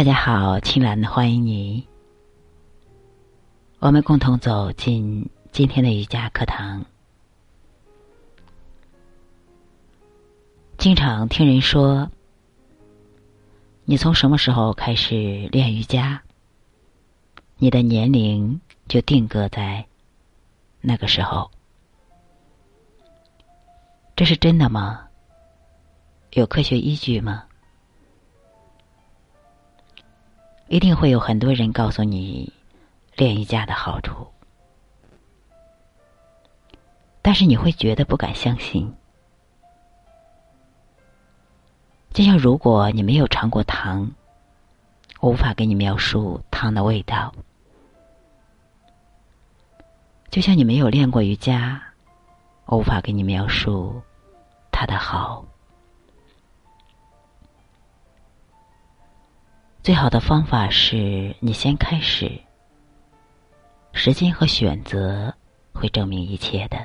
大家好，青兰欢迎你。我们共同走进今天的瑜伽课堂。经常听人说，你从什么时候开始练瑜伽，你的年龄就定格在那个时候。这是真的吗？有科学依据吗？一定会有很多人告诉你练瑜伽的好处，但是你会觉得不敢相信。就像如果你没有尝过糖，我无法给你描述糖的味道；就像你没有练过瑜伽，我无法给你描述它的好。最好的方法是你先开始，时间和选择会证明一切的。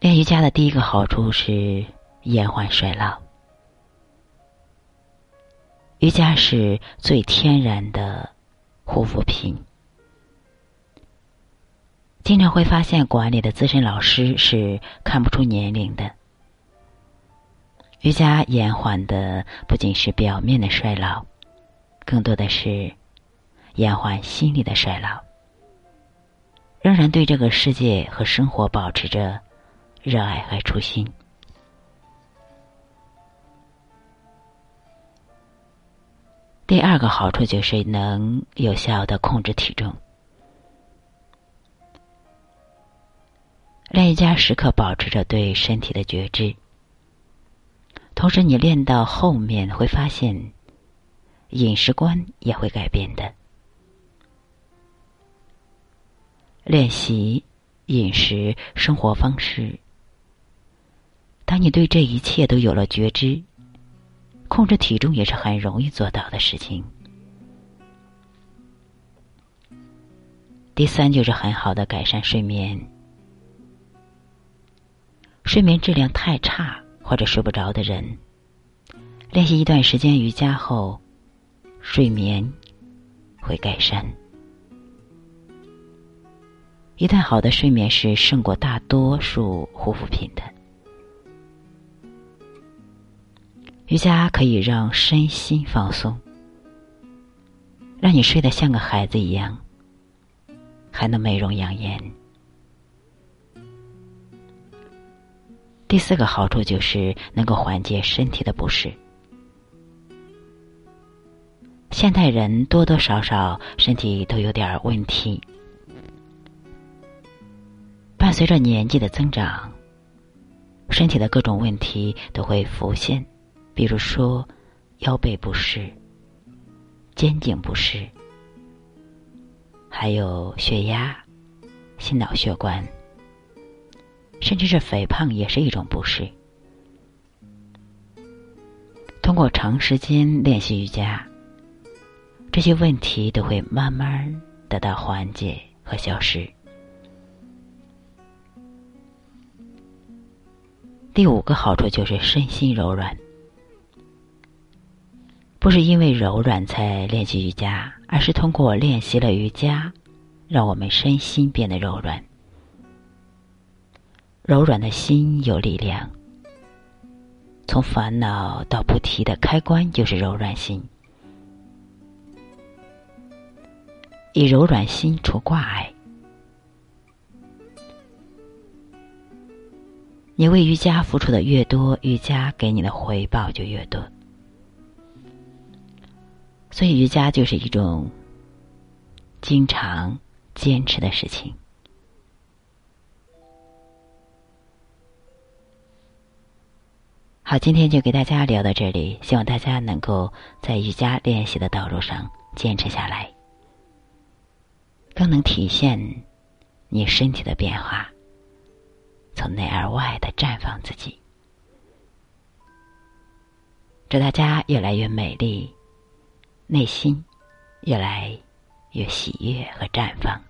练瑜伽的第一个好处是延缓衰老。瑜伽是最天然的护肤品，经常会发现馆里的资深老师是看不出年龄的。瑜伽延缓的不仅是表面的衰老，更多的是延缓心理的衰老，仍然对这个世界和生活保持着热爱和初心。第二个好处就是能有效的控制体重。练瑜伽时刻保持着对身体的觉知。同时，你练到后面会发现，饮食观也会改变的。练习饮食生活方式，当你对这一切都有了觉知，控制体重也是很容易做到的事情。第三，就是很好的改善睡眠，睡眠质量太差。或者睡不着的人，练习一段时间瑜伽后，睡眠会改善。一段好的睡眠是胜过大多数护肤品的。瑜伽可以让身心放松，让你睡得像个孩子一样，还能美容养颜。第四个好处就是能够缓解身体的不适。现代人多多少少身体都有点问题，伴随着年纪的增长，身体的各种问题都会浮现，比如说腰背不适、肩颈不适，还有血压、心脑血管。甚至是肥胖也是一种不适。通过长时间练习瑜伽，这些问题都会慢慢得到缓解和消失。第五个好处就是身心柔软，不是因为柔软才练习瑜伽，而是通过练习了瑜伽，让我们身心变得柔软。柔软的心有力量，从烦恼到不提的开关就是柔软心。以柔软心除挂碍，你为瑜伽付出的越多，瑜伽给你的回报就越多。所以，瑜伽就是一种经常坚持的事情。好，今天就给大家聊到这里，希望大家能够在瑜伽练习的道路上坚持下来，更能体现你身体的变化，从内而外的绽放自己。祝大家越来越美丽，内心越来越喜悦和绽放。